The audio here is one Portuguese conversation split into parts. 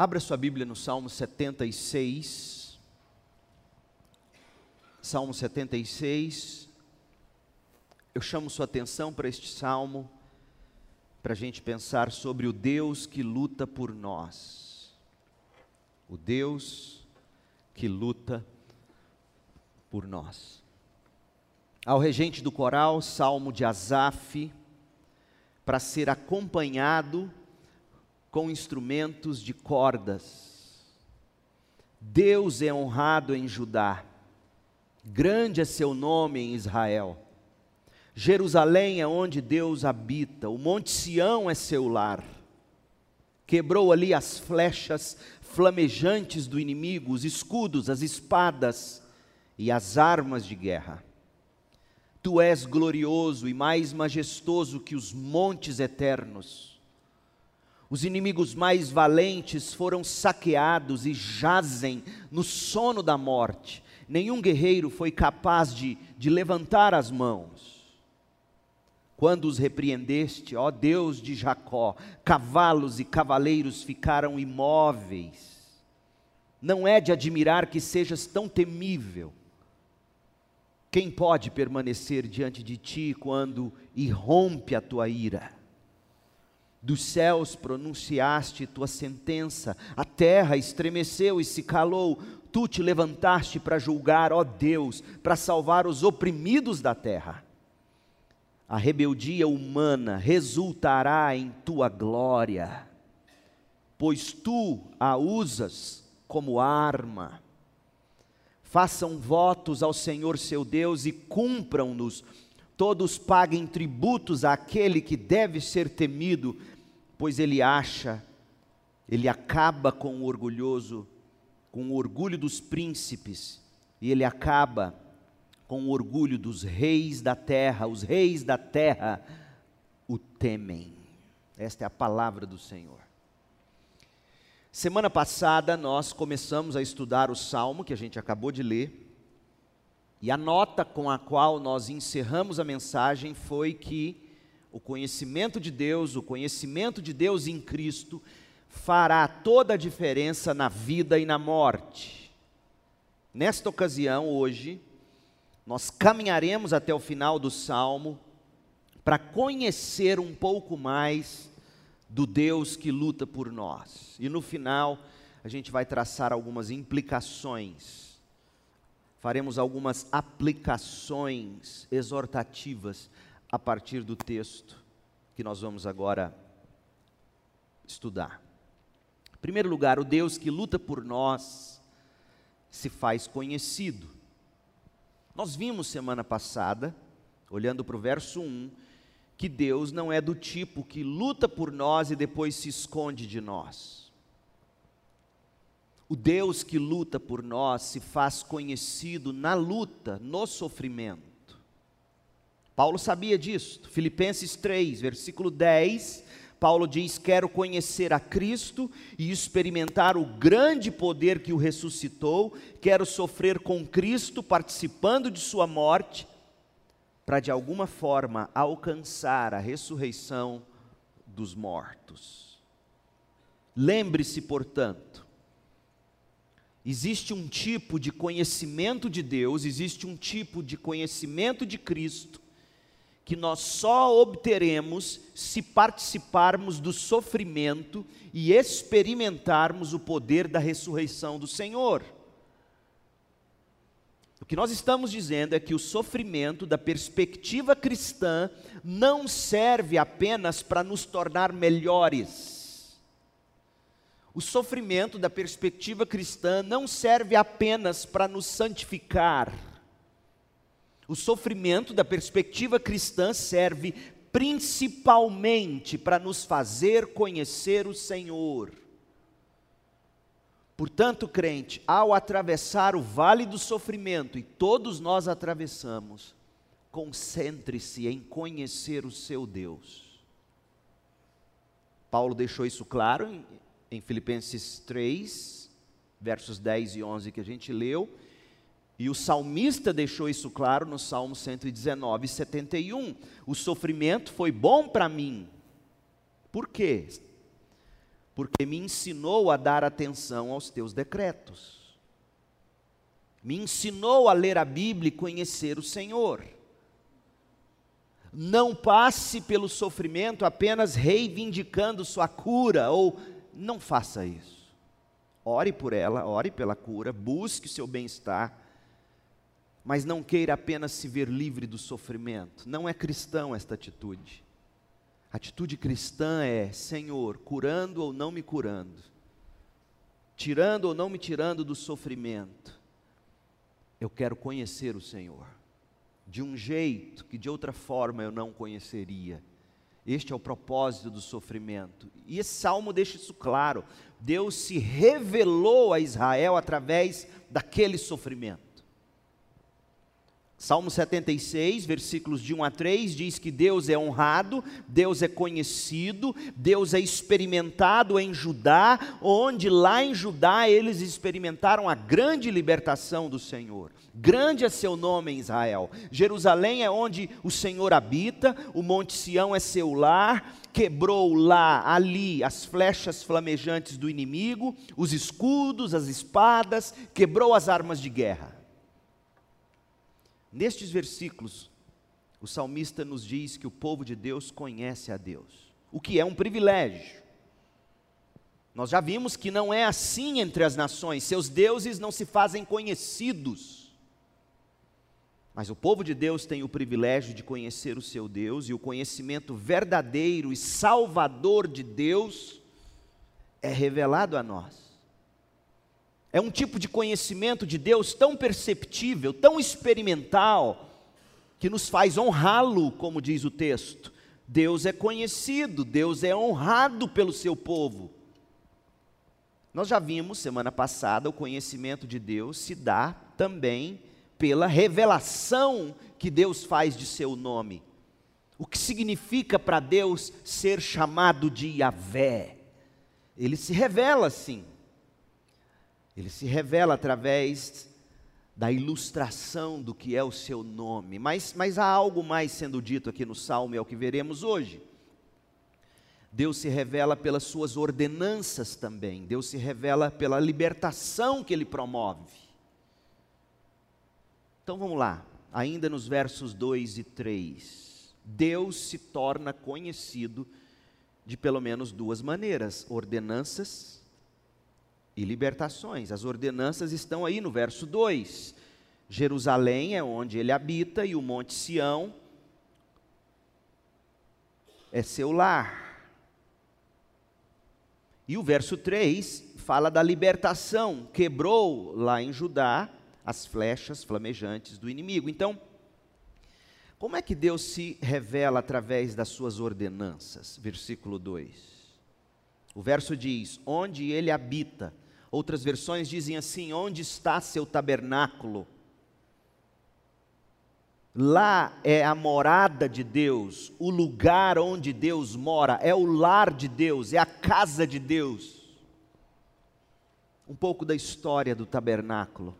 Abra sua Bíblia no Salmo 76. Salmo 76. Eu chamo sua atenção para este salmo, para a gente pensar sobre o Deus que luta por nós. O Deus que luta por nós. Ao regente do coral, salmo de Asaf, para ser acompanhado com instrumentos de cordas. Deus é honrado em Judá, grande é seu nome em Israel. Jerusalém é onde Deus habita, o Monte Sião é seu lar. Quebrou ali as flechas flamejantes do inimigo, os escudos, as espadas e as armas de guerra. Tu és glorioso e mais majestoso que os montes eternos. Os inimigos mais valentes foram saqueados e jazem no sono da morte. Nenhum guerreiro foi capaz de, de levantar as mãos. Quando os repreendeste, ó Deus de Jacó, cavalos e cavaleiros ficaram imóveis. Não é de admirar que sejas tão temível quem pode permanecer diante de ti quando irrompe a tua ira? Dos céus pronunciaste tua sentença, a terra estremeceu e se calou, tu te levantaste para julgar, ó Deus, para salvar os oprimidos da terra. A rebeldia humana resultará em tua glória, pois tu a usas como arma façam votos ao Senhor seu Deus e cumpram-nos. Todos paguem tributos àquele que deve ser temido, pois ele acha, ele acaba com o orgulhoso, com o orgulho dos príncipes, e ele acaba com o orgulho dos reis da terra. Os reis da terra o temem. Esta é a palavra do Senhor. Semana passada nós começamos a estudar o salmo que a gente acabou de ler, e a nota com a qual nós encerramos a mensagem foi que o conhecimento de Deus, o conhecimento de Deus em Cristo, fará toda a diferença na vida e na morte. Nesta ocasião, hoje, nós caminharemos até o final do salmo para conhecer um pouco mais do Deus que luta por nós. E no final, a gente vai traçar algumas implicações, faremos algumas aplicações exortativas a partir do texto que nós vamos agora estudar. Em primeiro lugar, o Deus que luta por nós se faz conhecido. Nós vimos semana passada, olhando para o verso 1, que Deus não é do tipo que luta por nós e depois se esconde de nós. O Deus que luta por nós se faz conhecido na luta, no sofrimento. Paulo sabia disso. Filipenses 3, versículo 10, Paulo diz: Quero conhecer a Cristo e experimentar o grande poder que o ressuscitou, quero sofrer com Cristo, participando de Sua morte para de alguma forma alcançar a ressurreição dos mortos. Lembre-se, portanto, existe um tipo de conhecimento de Deus, existe um tipo de conhecimento de Cristo, que nós só obteremos se participarmos do sofrimento e experimentarmos o poder da ressurreição do Senhor. O que nós estamos dizendo é que o sofrimento, da perspectiva cristã, não serve apenas para nos tornar melhores. O sofrimento, da perspectiva cristã, não serve apenas para nos santificar. O sofrimento, da perspectiva cristã, serve principalmente para nos fazer conhecer o Senhor. Portanto, crente, ao atravessar o vale do sofrimento, e todos nós atravessamos, concentre-se em conhecer o seu Deus. Paulo deixou isso claro em, em, Filipenses 3, versos 10 e 11 que a gente leu, e o salmista deixou isso claro no Salmo 119, 71. O sofrimento foi bom para mim. Por quê? porque me ensinou a dar atenção aos teus decretos. Me ensinou a ler a Bíblia e conhecer o Senhor. Não passe pelo sofrimento apenas reivindicando sua cura, ou não faça isso. Ore por ela, ore pela cura, busque seu bem-estar, mas não queira apenas se ver livre do sofrimento. Não é cristão esta atitude. A atitude cristã é: Senhor, curando ou não me curando, tirando ou não me tirando do sofrimento, eu quero conhecer o Senhor, de um jeito que de outra forma eu não conheceria. Este é o propósito do sofrimento. E esse salmo deixa isso claro. Deus se revelou a Israel através daquele sofrimento. Salmo 76, versículos de 1 a 3, diz que Deus é honrado, Deus é conhecido, Deus é experimentado em Judá, onde lá em Judá eles experimentaram a grande libertação do Senhor. Grande é seu nome em Israel. Jerusalém é onde o Senhor habita, o Monte Sião é seu lar, quebrou lá, ali, as flechas flamejantes do inimigo, os escudos, as espadas, quebrou as armas de guerra. Nestes versículos, o salmista nos diz que o povo de Deus conhece a Deus, o que é um privilégio. Nós já vimos que não é assim entre as nações, seus deuses não se fazem conhecidos. Mas o povo de Deus tem o privilégio de conhecer o seu Deus, e o conhecimento verdadeiro e salvador de Deus é revelado a nós. É um tipo de conhecimento de Deus tão perceptível, tão experimental, que nos faz honrá-lo, como diz o texto. Deus é conhecido, Deus é honrado pelo seu povo. Nós já vimos semana passada o conhecimento de Deus se dá também pela revelação que Deus faz de seu nome. O que significa para Deus ser chamado de Yahvé? Ele se revela assim. Ele se revela através da ilustração do que é o seu nome. Mas, mas há algo mais sendo dito aqui no Salmo, é o que veremos hoje. Deus se revela pelas suas ordenanças também. Deus se revela pela libertação que ele promove. Então vamos lá, ainda nos versos 2 e 3. Deus se torna conhecido de pelo menos duas maneiras: ordenanças e libertações. As ordenanças estão aí no verso 2. Jerusalém é onde ele habita e o Monte Sião é seu lar. E o verso 3 fala da libertação, quebrou lá em Judá as flechas flamejantes do inimigo. Então, como é que Deus se revela através das suas ordenanças? Versículo 2. O verso diz: Onde ele habita. Outras versões dizem assim: Onde está seu tabernáculo? Lá é a morada de Deus, o lugar onde Deus mora, é o lar de Deus, é a casa de Deus. Um pouco da história do tabernáculo.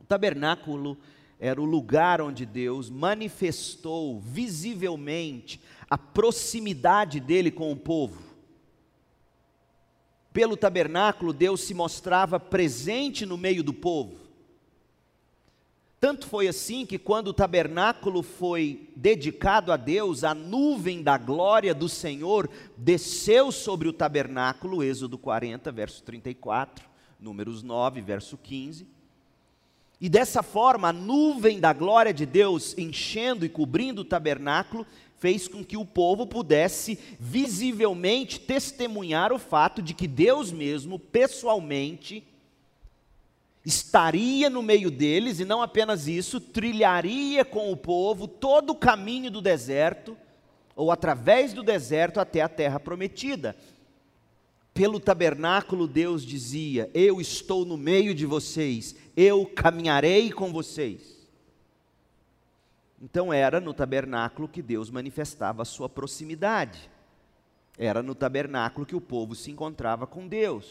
O tabernáculo era o lugar onde Deus manifestou visivelmente a proximidade dele com o povo pelo tabernáculo, Deus se mostrava presente no meio do povo. Tanto foi assim que, quando o tabernáculo foi dedicado a Deus, a nuvem da glória do Senhor desceu sobre o tabernáculo, Êxodo 40, verso 34, Números 9, verso 15. E dessa forma, a nuvem da glória de Deus enchendo e cobrindo o tabernáculo fez com que o povo pudesse visivelmente testemunhar o fato de que Deus mesmo, pessoalmente, estaria no meio deles e não apenas isso, trilharia com o povo todo o caminho do deserto, ou através do deserto até a terra prometida. Pelo tabernáculo, Deus dizia: Eu estou no meio de vocês, eu caminharei com vocês. Então era no tabernáculo que Deus manifestava a sua proximidade. Era no tabernáculo que o povo se encontrava com Deus.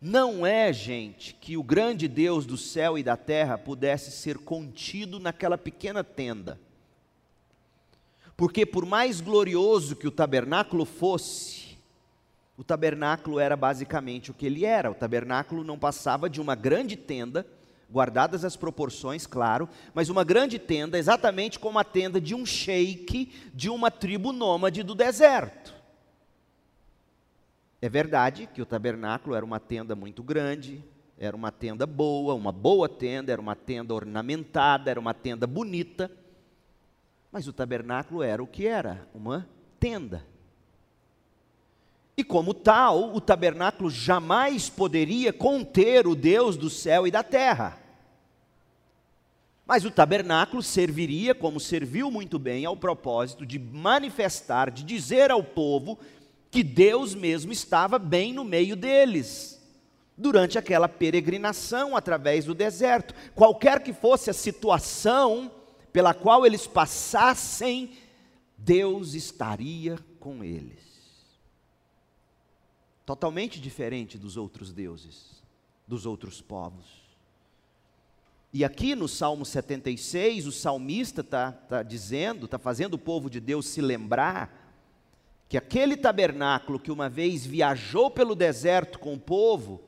Não é, gente, que o grande Deus do céu e da terra pudesse ser contido naquela pequena tenda. Porque por mais glorioso que o tabernáculo fosse, O tabernáculo era basicamente o que ele era. O tabernáculo não passava de uma grande tenda, guardadas as proporções, claro, mas uma grande tenda, exatamente como a tenda de um sheik de uma tribo nômade do deserto. É verdade que o tabernáculo era uma tenda muito grande, era uma tenda boa, uma boa tenda, era uma tenda ornamentada, era uma tenda bonita, mas o tabernáculo era o que era? Uma tenda. E como tal, o tabernáculo jamais poderia conter o Deus do céu e da terra. Mas o tabernáculo serviria, como serviu muito bem, ao propósito de manifestar, de dizer ao povo que Deus mesmo estava bem no meio deles, durante aquela peregrinação através do deserto. Qualquer que fosse a situação pela qual eles passassem, Deus estaria com eles totalmente diferente dos outros deuses, dos outros povos. E aqui no Salmo 76, o salmista está tá dizendo, está fazendo o povo de Deus se lembrar que aquele tabernáculo que uma vez viajou pelo deserto com o povo,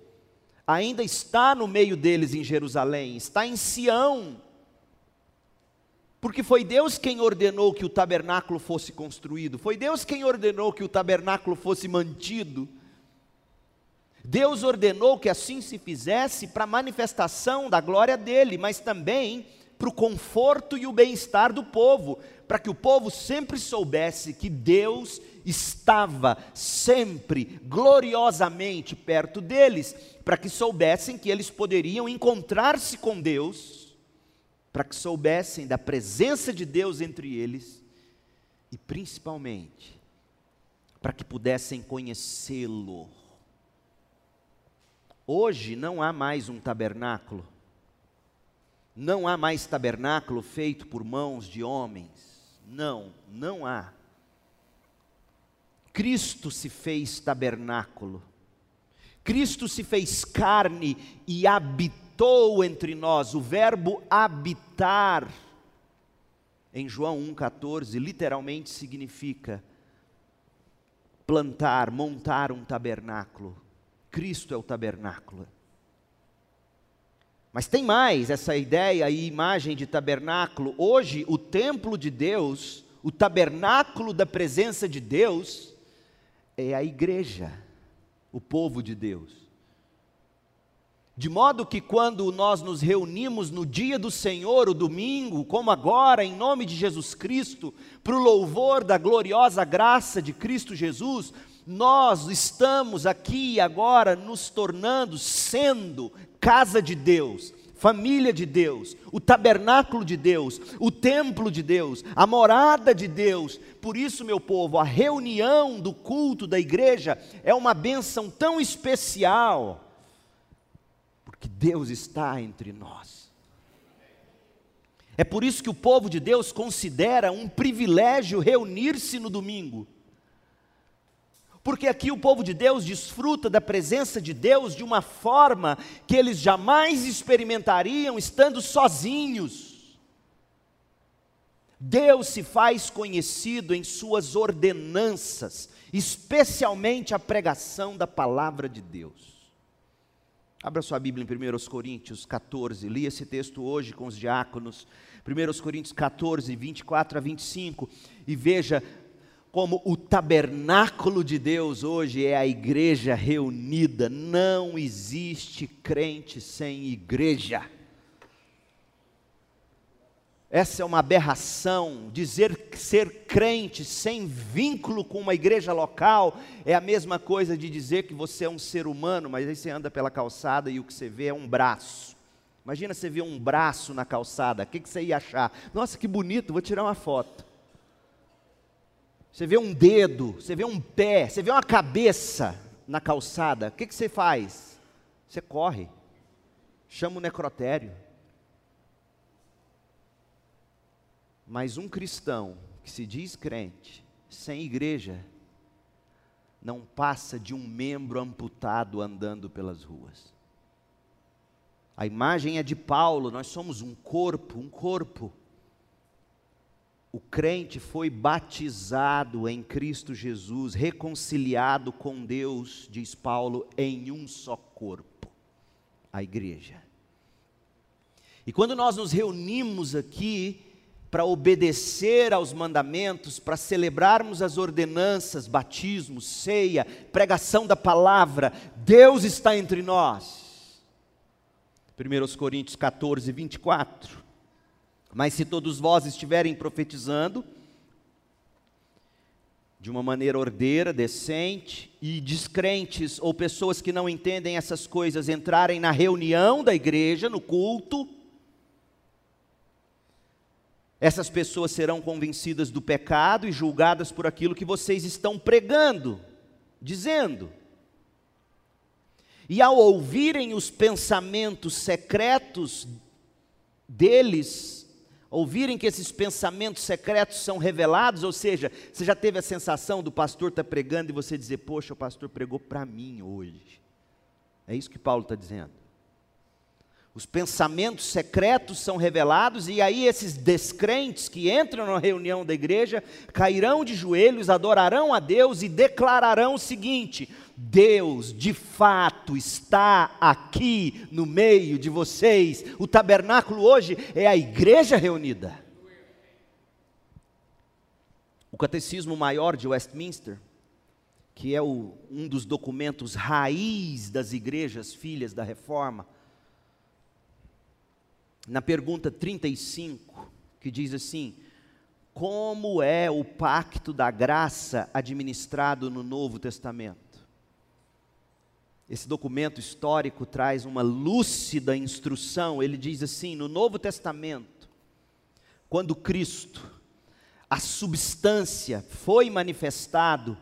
ainda está no meio deles em Jerusalém, está em Sião. Porque foi Deus quem ordenou que o tabernáculo fosse construído, foi Deus quem ordenou que o tabernáculo fosse mantido. Deus ordenou que assim se fizesse para a manifestação da glória dele, mas também para o conforto e o bem-estar do povo, para que o povo sempre soubesse que Deus estava sempre gloriosamente perto deles, para que soubessem que eles poderiam encontrar-se com Deus, para que soubessem da presença de Deus entre eles e principalmente para que pudessem conhecê-lo Hoje não há mais um tabernáculo, não há mais tabernáculo feito por mãos de homens, não, não há. Cristo se fez tabernáculo, Cristo se fez carne e habitou entre nós, o verbo habitar, em João 1,14, literalmente significa plantar, montar um tabernáculo. Cristo é o tabernáculo. Mas tem mais essa ideia e imagem de tabernáculo. Hoje, o templo de Deus, o tabernáculo da presença de Deus, é a igreja, o povo de Deus. De modo que quando nós nos reunimos no dia do Senhor, o domingo, como agora, em nome de Jesus Cristo, para o louvor da gloriosa graça de Cristo Jesus, nós estamos aqui agora nos tornando, sendo casa de Deus, família de Deus, o tabernáculo de Deus, o templo de Deus, a morada de Deus. Por isso, meu povo, a reunião do culto da igreja é uma bênção tão especial, porque Deus está entre nós. É por isso que o povo de Deus considera um privilégio reunir-se no domingo porque aqui o povo de Deus desfruta da presença de Deus de uma forma que eles jamais experimentariam estando sozinhos. Deus se faz conhecido em suas ordenanças, especialmente a pregação da palavra de Deus. Abra sua Bíblia em 1 Coríntios 14, li esse texto hoje com os diáconos. 1 Coríntios 14, 24 a 25, e veja como o tabernáculo de Deus hoje é a igreja reunida. Não existe crente sem igreja. Essa é uma aberração. Dizer ser crente sem vínculo com uma igreja local é a mesma coisa de dizer que você é um ser humano, mas aí você anda pela calçada e o que você vê é um braço. Imagina você ver um braço na calçada, o que, você ia achar? Nossa, que bonito, vou tirar uma foto. Você vê um dedo, você vê um pé, você vê uma cabeça na calçada, o que, que você faz? Você corre, chama o necrotério. Mas um cristão que se diz crente, sem igreja, não passa de um membro amputado andando pelas ruas. A imagem é de Paulo, nós somos um corpo, um corpo. O crente foi batizado em Cristo Jesus, reconciliado com Deus, diz Paulo, em um só corpo, a igreja. E quando nós nos reunimos aqui para obedecer aos mandamentos, para celebrarmos as ordenanças, batismo, ceia, pregação da palavra, Deus está entre nós. 1 Coríntios 14, 24. Mas se todos vós estiverem profetizando, de uma maneira ordeira, decente, e descrentes ou pessoas que não entendem essas coisas entrarem na reunião da igreja, no culto, essas pessoas serão convencidas do pecado e julgadas por aquilo que vocês estão pregando, dizendo. E ao ouvirem os pensamentos secretos deles, ouvirem que esses pensamentos secretos são revelados, ou seja, você já teve a sensação do pastor estar tá pregando e você dizer, poxa, o pastor pregou para mim hoje. É isso que Paulo está dizendo. Os pensamentos secretos são revelados, e aí esses descrentes que entram na reunião da igreja cairão de joelhos, adorarão a Deus e declararão o seguinte: Deus de fato está aqui no meio de vocês. O tabernáculo hoje é a igreja reunida. O Catecismo Maior de Westminster, que é o, um dos documentos raiz das igrejas filhas da reforma, na pergunta 35, que diz assim: Como é o pacto da graça administrado no Novo Testamento? Esse documento histórico traz uma lúcida instrução. Ele diz assim: no Novo Testamento, quando Cristo, a substância, foi manifestado,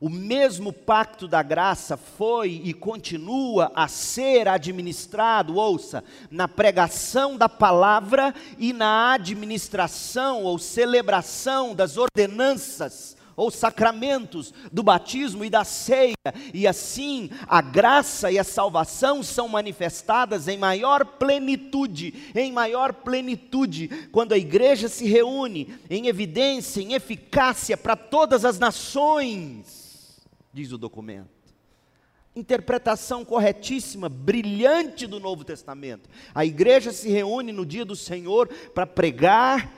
o mesmo pacto da graça foi e continua a ser administrado, ouça, na pregação da palavra e na administração ou celebração das ordenanças ou sacramentos do batismo e da ceia, e assim a graça e a salvação são manifestadas em maior plenitude, em maior plenitude, quando a igreja se reúne em evidência, em eficácia para todas as nações, diz o documento interpretação corretíssima, brilhante do Novo Testamento. A igreja se reúne no dia do Senhor para pregar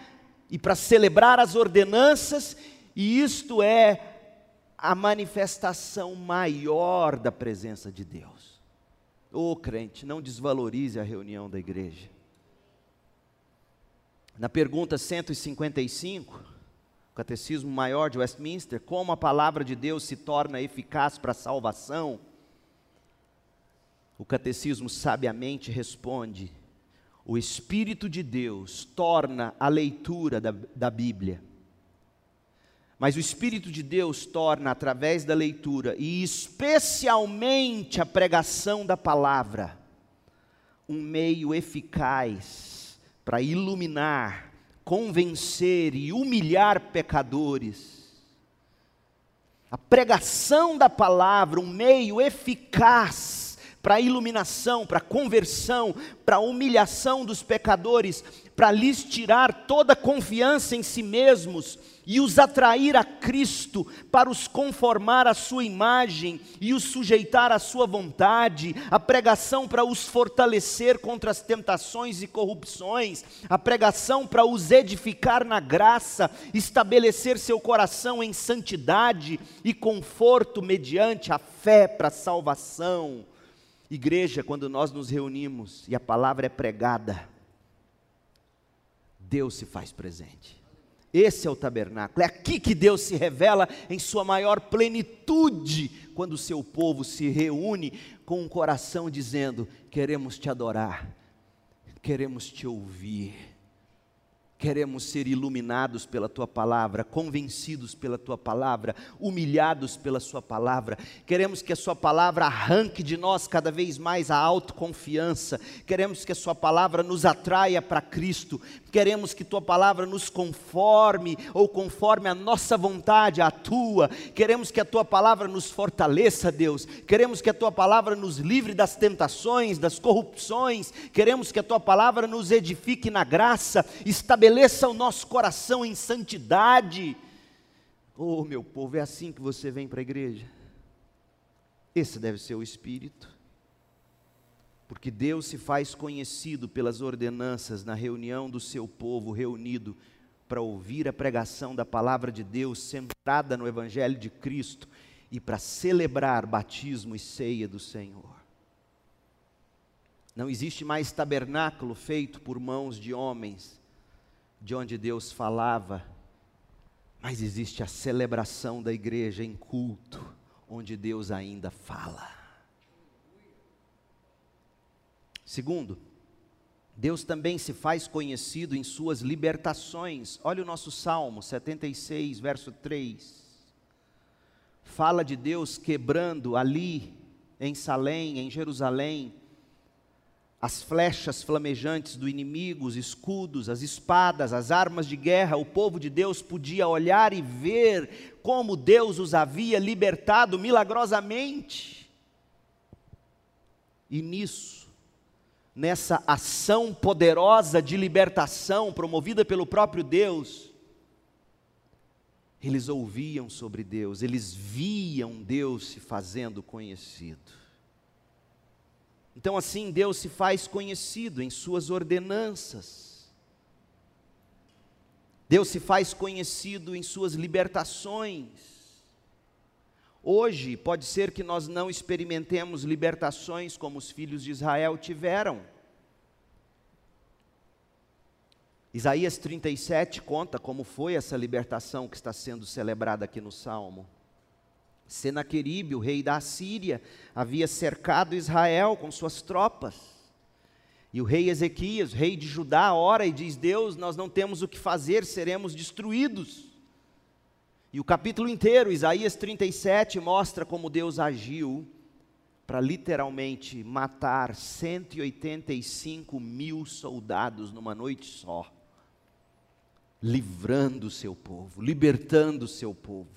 e para celebrar as ordenanças e isto é a manifestação maior da presença de Deus. Ô oh, crente, não desvalorize a reunião da igreja. Na pergunta 155, Catecismo Maior de Westminster, como a palavra de Deus se torna eficaz para a salvação? O catecismo sabiamente responde: o Espírito de Deus torna a leitura da, da Bíblia mas o Espírito de Deus torna, através da leitura e especialmente a pregação da palavra, um meio eficaz para iluminar, convencer e humilhar pecadores. A pregação da palavra, um meio eficaz para a iluminação, para a conversão, para a humilhação dos pecadores, para lhes tirar toda confiança em si mesmos e os atrair a Cristo para os conformar à sua imagem e os sujeitar à sua vontade, a pregação para os fortalecer contra as tentações e corrupções, a pregação para os edificar na graça, estabelecer seu coração em santidade e conforto mediante a fé para a salvação. Igreja, quando nós nos reunimos e a palavra é pregada, Deus se faz presente. Esse é o tabernáculo. É aqui que Deus se revela em sua maior plenitude, quando o seu povo se reúne com um coração dizendo: Queremos te adorar, queremos te ouvir. Queremos ser iluminados pela tua palavra, convencidos pela tua palavra, humilhados pela sua palavra. Queremos que a sua palavra arranque de nós cada vez mais a autoconfiança. Queremos que a sua palavra nos atraia para Cristo. Queremos que tua palavra nos conforme ou conforme a nossa vontade, a tua, queremos que a tua palavra nos fortaleça, Deus, queremos que a tua palavra nos livre das tentações, das corrupções, queremos que a tua palavra nos edifique na graça, estabeleça o nosso coração em santidade. Oh, meu povo, é assim que você vem para a igreja? Esse deve ser o espírito. Porque Deus se faz conhecido pelas ordenanças na reunião do seu povo reunido para ouvir a pregação da palavra de Deus centrada no Evangelho de Cristo e para celebrar batismo e ceia do Senhor. Não existe mais tabernáculo feito por mãos de homens, de onde Deus falava, mas existe a celebração da igreja em culto, onde Deus ainda fala. Segundo, Deus também se faz conhecido em suas libertações. Olha o nosso Salmo 76, verso 3. Fala de Deus quebrando ali, em Salém, em Jerusalém, as flechas flamejantes do inimigo, os escudos, as espadas, as armas de guerra. O povo de Deus podia olhar e ver como Deus os havia libertado milagrosamente. E nisso, nessa ação poderosa de libertação promovida pelo próprio Deus, eles ouviam sobre Deus, eles viam Deus se fazendo conhecido. Então, assim, Deus se faz conhecido em Suas ordenanças, Deus se faz conhecido em Suas libertações. Hoje, pode ser que nós não experimentemos libertações como os filhos de Israel tiveram. Isaías 37 conta como foi essa libertação que está sendo celebrada aqui no Salmo. Senaqueribe, o rei da Assíria, havia cercado Israel com suas tropas. E o rei Ezequias, rei de Judá, ora e diz: Deus, nós não temos o que fazer, seremos destruídos. E o capítulo inteiro, Isaías 37, mostra como Deus agiu para literalmente matar 185 mil soldados numa noite só, livrando o seu povo, libertando o seu povo.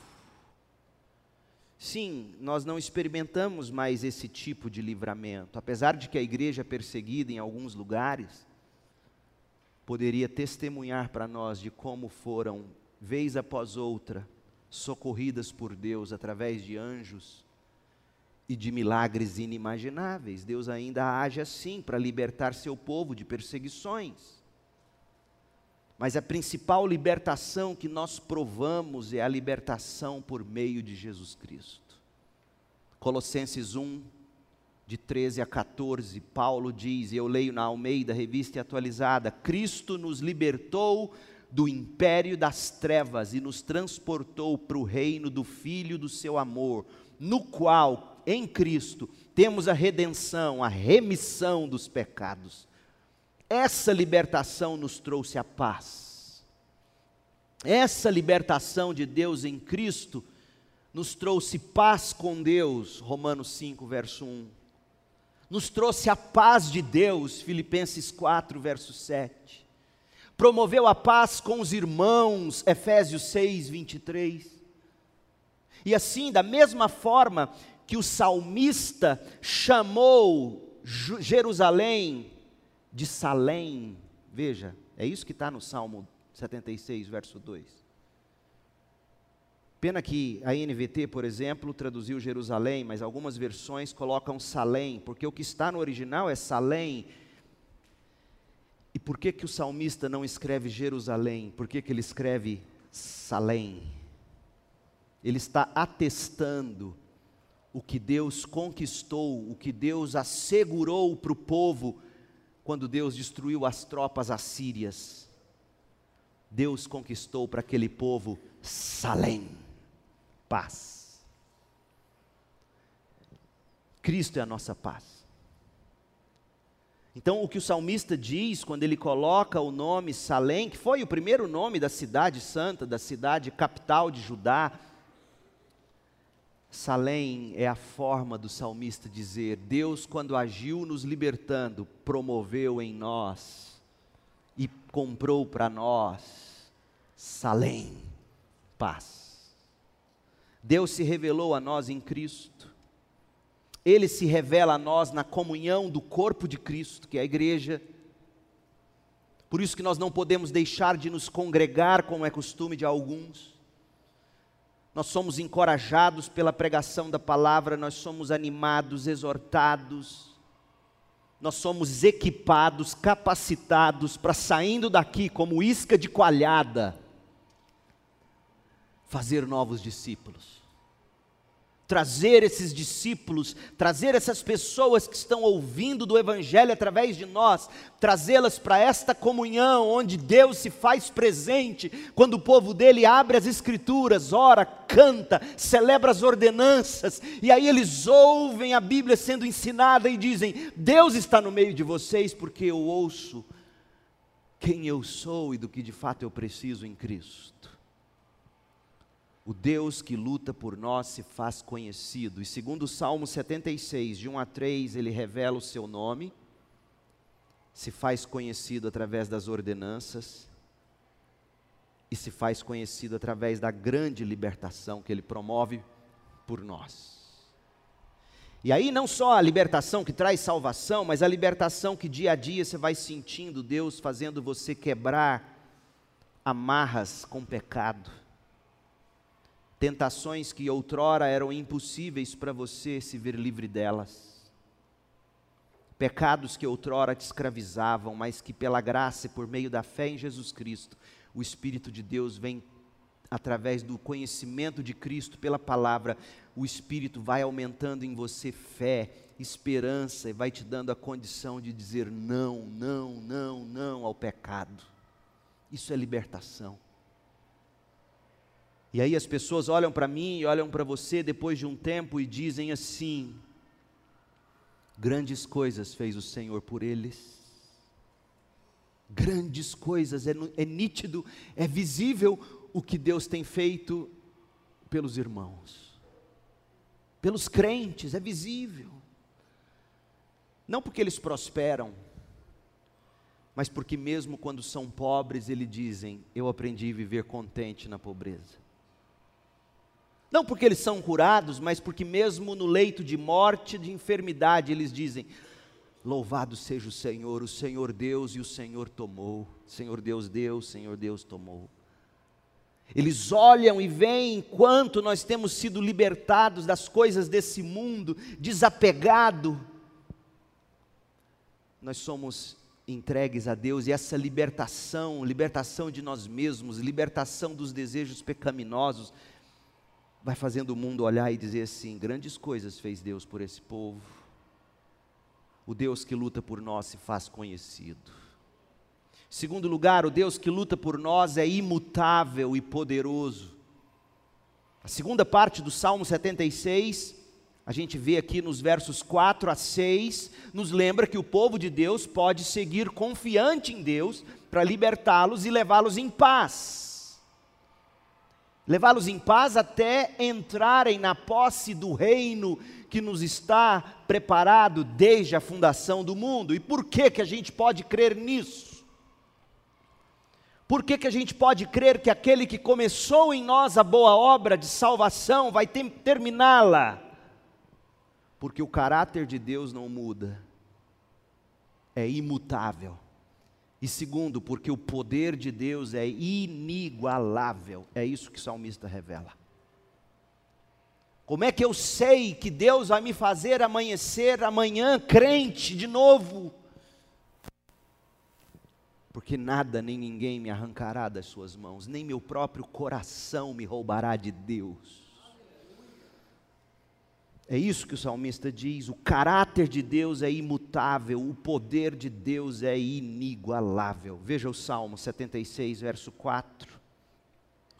Sim, nós não experimentamos mais esse tipo de livramento, apesar de que a igreja é perseguida em alguns lugares, poderia testemunhar para nós de como foram, vez após outra, socorridas por Deus através de anjos e de milagres inimagináveis. Deus ainda age assim para libertar seu povo de perseguições. Mas a principal libertação que nós provamos é a libertação por meio de Jesus Cristo. Colossenses 1, de 13 a 14, Paulo diz, e eu leio na Almeida, revista atualizada: Cristo nos libertou do império das trevas e nos transportou para o reino do Filho do seu amor, no qual, em Cristo, temos a redenção, a remissão dos pecados. Essa libertação nos trouxe a paz. Essa libertação de Deus em Cristo nos trouxe paz com Deus, Romanos 5, verso 1. Nos trouxe a paz de Deus, Filipenses 4, verso 7 promoveu a paz com os irmãos, Efésios 6, 23. E assim, da mesma forma que o salmista chamou Jerusalém de Salém, veja, é isso que está no Salmo 76, verso 2. Pena que a NVT, por exemplo, traduziu Jerusalém, mas algumas versões colocam Salém, porque o que está no original é Salém, e por que, que o salmista não escreve Jerusalém? Por que, que ele escreve Salém? Ele está atestando o que Deus conquistou, o que Deus assegurou para o povo quando Deus destruiu as tropas assírias. Deus conquistou para aquele povo Salém, paz. Cristo é a nossa paz. Então, o que o salmista diz quando ele coloca o nome Salém, que foi o primeiro nome da cidade santa, da cidade capital de Judá, Salém é a forma do salmista dizer: Deus, quando agiu nos libertando, promoveu em nós e comprou para nós Salém, paz. Deus se revelou a nós em Cristo. Ele se revela a nós na comunhão do corpo de Cristo, que é a igreja. Por isso que nós não podemos deixar de nos congregar, como é costume de alguns. Nós somos encorajados pela pregação da palavra, nós somos animados, exortados, nós somos equipados, capacitados para saindo daqui como isca de coalhada, fazer novos discípulos trazer esses discípulos, trazer essas pessoas que estão ouvindo do Evangelho através de nós, trazê-las para esta comunhão onde Deus se faz presente, quando o povo dele abre as Escrituras, ora, canta, celebra as ordenanças, e aí eles ouvem a Bíblia sendo ensinada e dizem: Deus está no meio de vocês porque eu ouço quem eu sou e do que de fato eu preciso em Cristo. O Deus que luta por nós se faz conhecido. E segundo o Salmo 76, de 1 a 3, ele revela o seu nome, se faz conhecido através das ordenanças e se faz conhecido através da grande libertação que ele promove por nós. E aí não só a libertação que traz salvação, mas a libertação que dia a dia você vai sentindo Deus fazendo você quebrar amarras com pecado tentações que outrora eram impossíveis para você se ver livre delas, pecados que outrora te escravizavam, mas que pela graça e por meio da fé em Jesus Cristo, o Espírito de Deus vem através do conhecimento de Cristo pela palavra, o Espírito vai aumentando em você fé, esperança e vai te dando a condição de dizer não, não, não, não ao pecado. Isso é libertação. E aí as pessoas olham para mim e olham para você depois de um tempo e dizem assim: grandes coisas fez o Senhor por eles. Grandes coisas, é, é nítido, é visível o que Deus tem feito pelos irmãos, pelos crentes, é visível. Não porque eles prosperam, mas porque mesmo quando são pobres, eles dizem: Eu aprendi a viver contente na pobreza. Não porque eles são curados, mas porque, mesmo no leito de morte, de enfermidade, eles dizem: Louvado seja o Senhor, o Senhor Deus e o Senhor tomou. Senhor Deus deu, Senhor Deus tomou. Eles olham e veem quanto nós temos sido libertados das coisas desse mundo, desapegado. Nós somos entregues a Deus e essa libertação, libertação de nós mesmos, libertação dos desejos pecaminosos, vai fazendo o mundo olhar e dizer assim: grandes coisas fez Deus por esse povo. O Deus que luta por nós se faz conhecido. Segundo lugar, o Deus que luta por nós é imutável e poderoso. A segunda parte do Salmo 76, a gente vê aqui nos versos 4 a 6, nos lembra que o povo de Deus pode seguir confiante em Deus para libertá-los e levá-los em paz levá-los em paz até entrarem na posse do reino que nos está preparado desde a fundação do mundo. E por que que a gente pode crer nisso? Por que que a gente pode crer que aquele que começou em nós a boa obra de salvação vai terminá-la? Porque o caráter de Deus não muda. É imutável. E segundo, porque o poder de Deus é inigualável. É isso que o salmista revela. Como é que eu sei que Deus vai me fazer amanhecer amanhã crente de novo? Porque nada nem ninguém me arrancará das suas mãos, nem meu próprio coração me roubará de Deus. É isso que o salmista diz: o caráter de Deus é imutável, o poder de Deus é inigualável. Veja o Salmo 76, verso 4.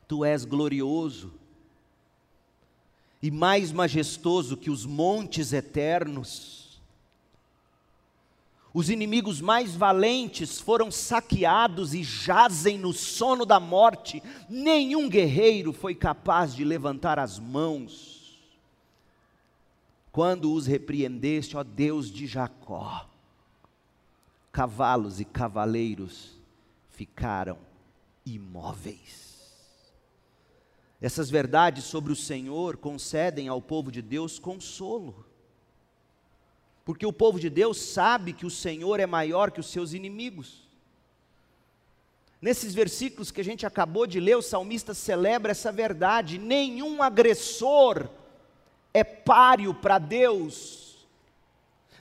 Tu és glorioso e mais majestoso que os montes eternos. Os inimigos mais valentes foram saqueados e jazem no sono da morte. Nenhum guerreiro foi capaz de levantar as mãos quando os repreendeste, ó Deus de Jacó, cavalos e cavaleiros ficaram imóveis. Essas verdades sobre o Senhor concedem ao povo de Deus consolo. Porque o povo de Deus sabe que o Senhor é maior que os seus inimigos. Nesses versículos que a gente acabou de ler, o salmista celebra essa verdade: nenhum agressor é páreo para Deus.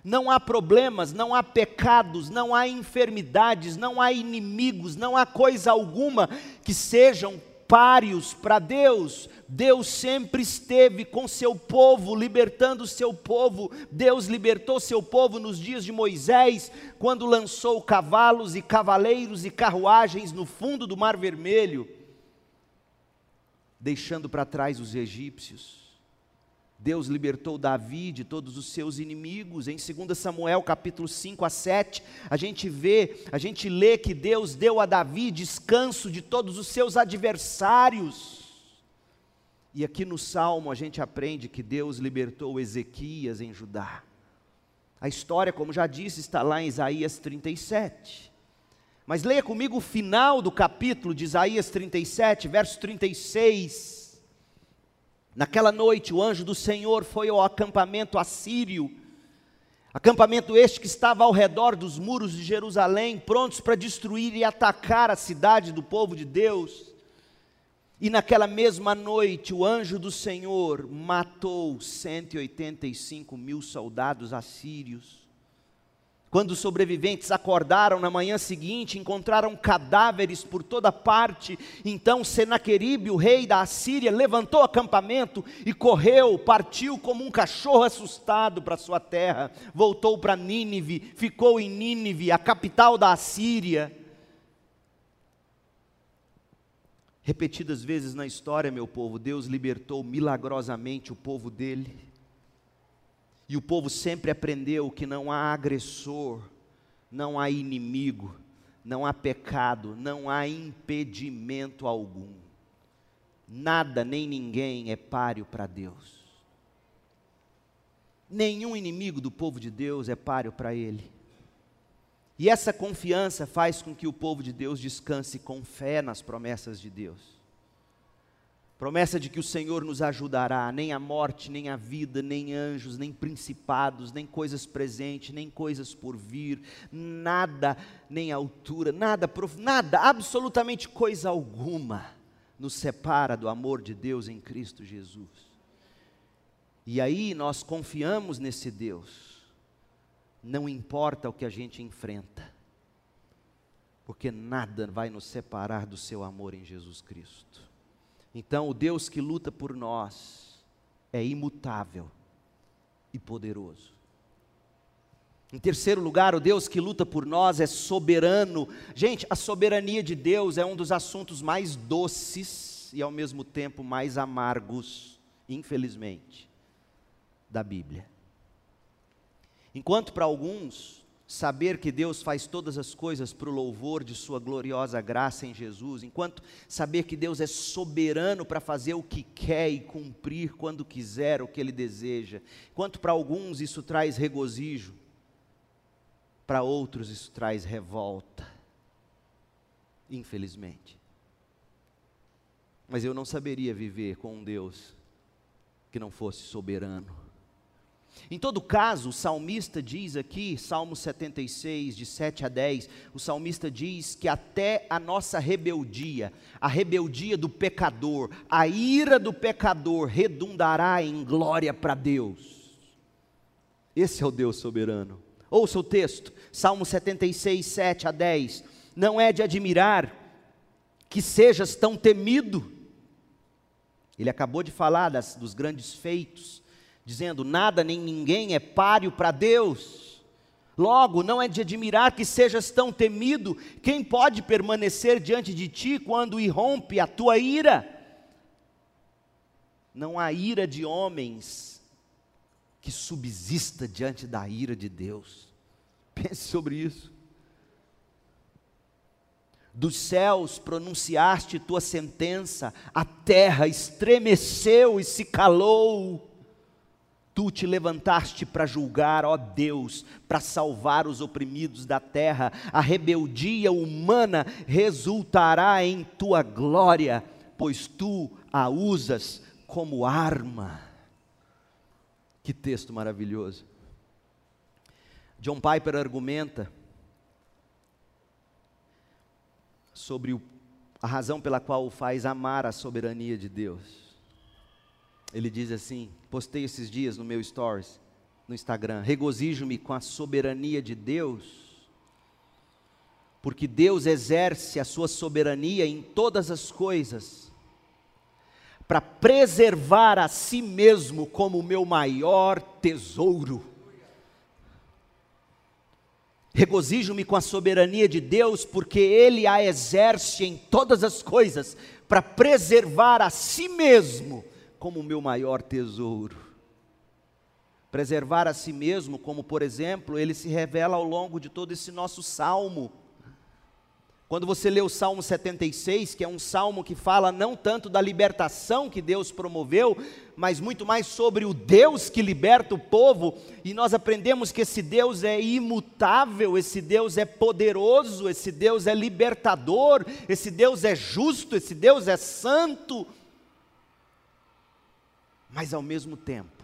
Não há problemas, não há pecados, não há enfermidades, não há inimigos, não há coisa alguma que sejam páreos para Deus. Deus sempre esteve com seu povo, libertando seu povo. Deus libertou seu povo nos dias de Moisés, quando lançou cavalos e cavaleiros e carruagens no fundo do Mar Vermelho, deixando para trás os egípcios. Deus libertou Davi de todos os seus inimigos. Em 2 Samuel, capítulo 5 a 7, a gente vê, a gente lê que Deus deu a Davi descanso de todos os seus adversários. E aqui no Salmo a gente aprende que Deus libertou Ezequias em Judá. A história, como já disse, está lá em Isaías 37. Mas leia comigo o final do capítulo de Isaías 37, verso 36 Naquela noite, o anjo do Senhor foi ao acampamento assírio, acampamento este que estava ao redor dos muros de Jerusalém, prontos para destruir e atacar a cidade do povo de Deus. E naquela mesma noite, o anjo do Senhor matou 185 mil soldados assírios. Quando os sobreviventes acordaram na manhã seguinte, encontraram cadáveres por toda parte. Então Senaqueribe, o rei da Assíria, levantou acampamento e correu, partiu como um cachorro assustado para sua terra. Voltou para Nínive, ficou em Nínive, a capital da Assíria. Repetidas vezes na história, meu povo, Deus libertou milagrosamente o povo dele e o povo sempre aprendeu que não há agressor, não há inimigo, não há pecado, não há impedimento algum. Nada nem ninguém é páreo para Deus. Nenhum inimigo do povo de Deus é páreo para Ele. E essa confiança faz com que o povo de Deus descanse com fé nas promessas de Deus. Promessa de que o Senhor nos ajudará, nem a morte, nem a vida, nem anjos, nem principados, nem coisas presentes, nem coisas por vir, nada, nem altura, nada, nada, absolutamente coisa alguma nos separa do amor de Deus em Cristo Jesus. E aí nós confiamos nesse Deus, não importa o que a gente enfrenta, porque nada vai nos separar do seu amor em Jesus Cristo. Então, o Deus que luta por nós é imutável e poderoso. Em terceiro lugar, o Deus que luta por nós é soberano. Gente, a soberania de Deus é um dos assuntos mais doces e ao mesmo tempo mais amargos, infelizmente, da Bíblia. Enquanto para alguns saber que Deus faz todas as coisas para o louvor de Sua gloriosa graça em Jesus, enquanto saber que Deus é soberano para fazer o que quer e cumprir quando quiser o que Ele deseja, enquanto para alguns isso traz regozijo, para outros isso traz revolta, infelizmente. Mas eu não saberia viver com um Deus que não fosse soberano em todo caso, o salmista diz aqui, Salmo 76, de 7 a 10, o salmista diz que até a nossa rebeldia, a rebeldia do pecador, a ira do pecador redundará em glória para Deus. Esse é o Deus soberano. Ouça o texto, Salmo 76, 7 a 10. Não é de admirar que sejas tão temido. Ele acabou de falar das, dos grandes feitos dizendo: nada nem ninguém é páreo para Deus. Logo, não é de admirar que sejas tão temido, quem pode permanecer diante de ti quando irrompe a tua ira? Não há ira de homens que subsista diante da ira de Deus. Pense sobre isso. Dos céus pronunciaste tua sentença, a terra estremeceu e se calou. Tu te levantaste para julgar, ó Deus, para salvar os oprimidos da terra. A rebeldia humana resultará em tua glória, pois tu a usas como arma. Que texto maravilhoso. John Piper argumenta sobre a razão pela qual o faz amar a soberania de Deus. Ele diz assim: postei esses dias no meu stories, no Instagram, regozijo-me com a soberania de Deus, porque Deus exerce a sua soberania em todas as coisas, para preservar a si mesmo como o meu maior tesouro. Regozijo-me com a soberania de Deus, porque Ele a exerce em todas as coisas, para preservar a si mesmo como o meu maior tesouro. Preservar a si mesmo, como por exemplo, ele se revela ao longo de todo esse nosso salmo. Quando você lê o Salmo 76, que é um salmo que fala não tanto da libertação que Deus promoveu, mas muito mais sobre o Deus que liberta o povo, e nós aprendemos que esse Deus é imutável, esse Deus é poderoso, esse Deus é libertador, esse Deus é justo, esse Deus é santo. Mas ao mesmo tempo,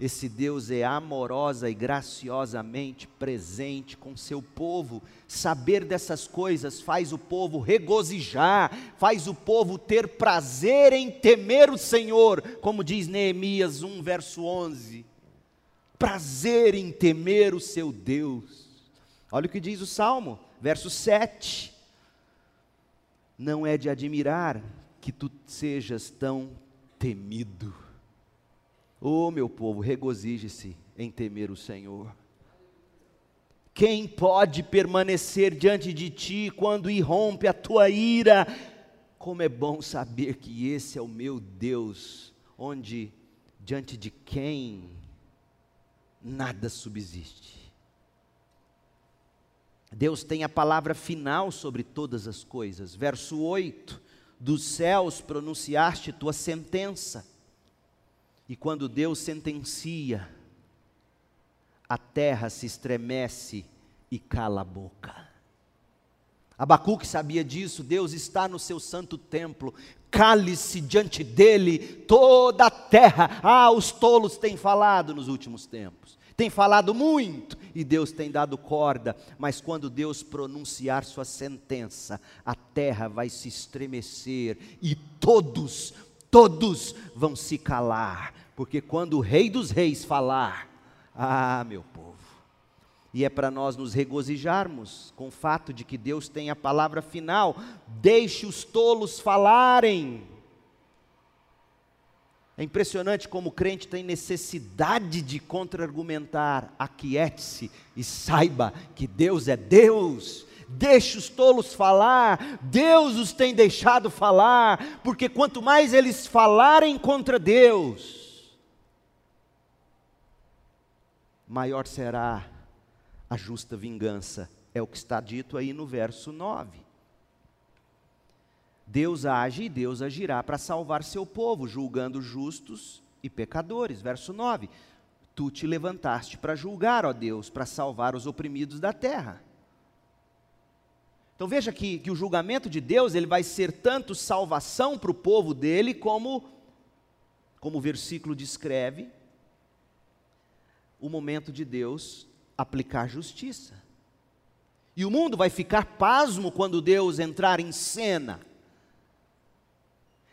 esse Deus é amorosa e graciosamente presente com seu povo. Saber dessas coisas faz o povo regozijar, faz o povo ter prazer em temer o Senhor, como diz Neemias 1, verso 11. Prazer em temer o seu Deus. Olha o que diz o Salmo, verso 7. Não é de admirar que tu sejas tão temido. Oh, meu povo, regozije-se em temer o Senhor. Quem pode permanecer diante de ti quando irrompe a tua ira? Como é bom saber que esse é o meu Deus, onde diante de quem nada subsiste. Deus tem a palavra final sobre todas as coisas. Verso 8: Dos céus pronunciaste tua sentença e quando Deus sentencia, a terra se estremece e cala a boca. Abacuque sabia disso, Deus está no seu santo templo, cale-se diante dele toda a terra. Ah, os tolos têm falado nos últimos tempos, têm falado muito, e Deus tem dado corda, mas quando Deus pronunciar sua sentença, a terra vai se estremecer e todos, todos vão se calar, porque quando o Rei dos Reis falar, ah, meu povo, e é para nós nos regozijarmos com o fato de que Deus tem a palavra final, deixe os tolos falarem. É impressionante como o crente tem necessidade de contra-argumentar. Aquiete-se e saiba que Deus é Deus. Deixe os tolos falar, Deus os tem deixado falar, porque quanto mais eles falarem contra Deus, maior será a justa vingança. É o que está dito aí no verso 9. Deus age e Deus agirá para salvar seu povo, julgando justos e pecadores. Verso 9: Tu te levantaste para julgar, ó Deus, para salvar os oprimidos da terra. Então veja que, que o julgamento de Deus ele vai ser tanto salvação para o povo dele, como, como o versículo descreve, o momento de Deus aplicar justiça. E o mundo vai ficar pasmo quando Deus entrar em cena.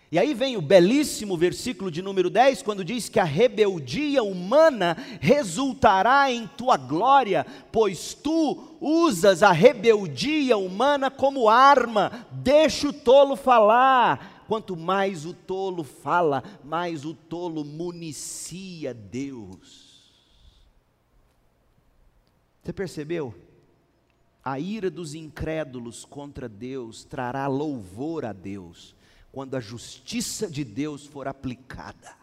E aí vem o belíssimo versículo de número 10, quando diz que a rebeldia humana resultará em tua glória, pois tu usas a rebeldia humana como arma, deixa o tolo falar. Quanto mais o tolo fala, mais o tolo municia Deus. Você percebeu? A ira dos incrédulos contra Deus trará louvor a Deus quando a justiça de Deus for aplicada.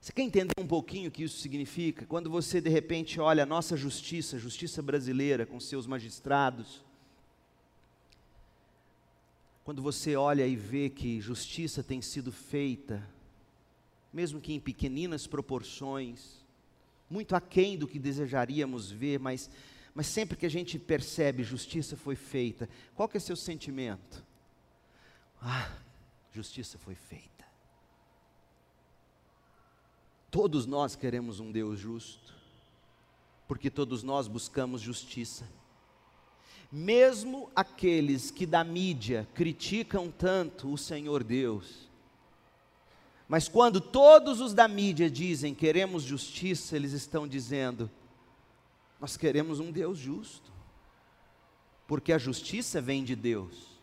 Você quer entender um pouquinho o que isso significa? Quando você de repente olha a nossa justiça, a justiça brasileira, com seus magistrados, quando você olha e vê que justiça tem sido feita, mesmo que em pequeninas proporções, muito aquém do que desejaríamos ver, mas, mas sempre que a gente percebe justiça foi feita, qual que é seu sentimento? Ah, justiça foi feita. Todos nós queremos um Deus justo, porque todos nós buscamos justiça. Mesmo aqueles que da mídia criticam tanto o Senhor Deus, mas quando todos os da mídia dizem queremos justiça, eles estão dizendo nós queremos um Deus justo, porque a justiça vem de Deus.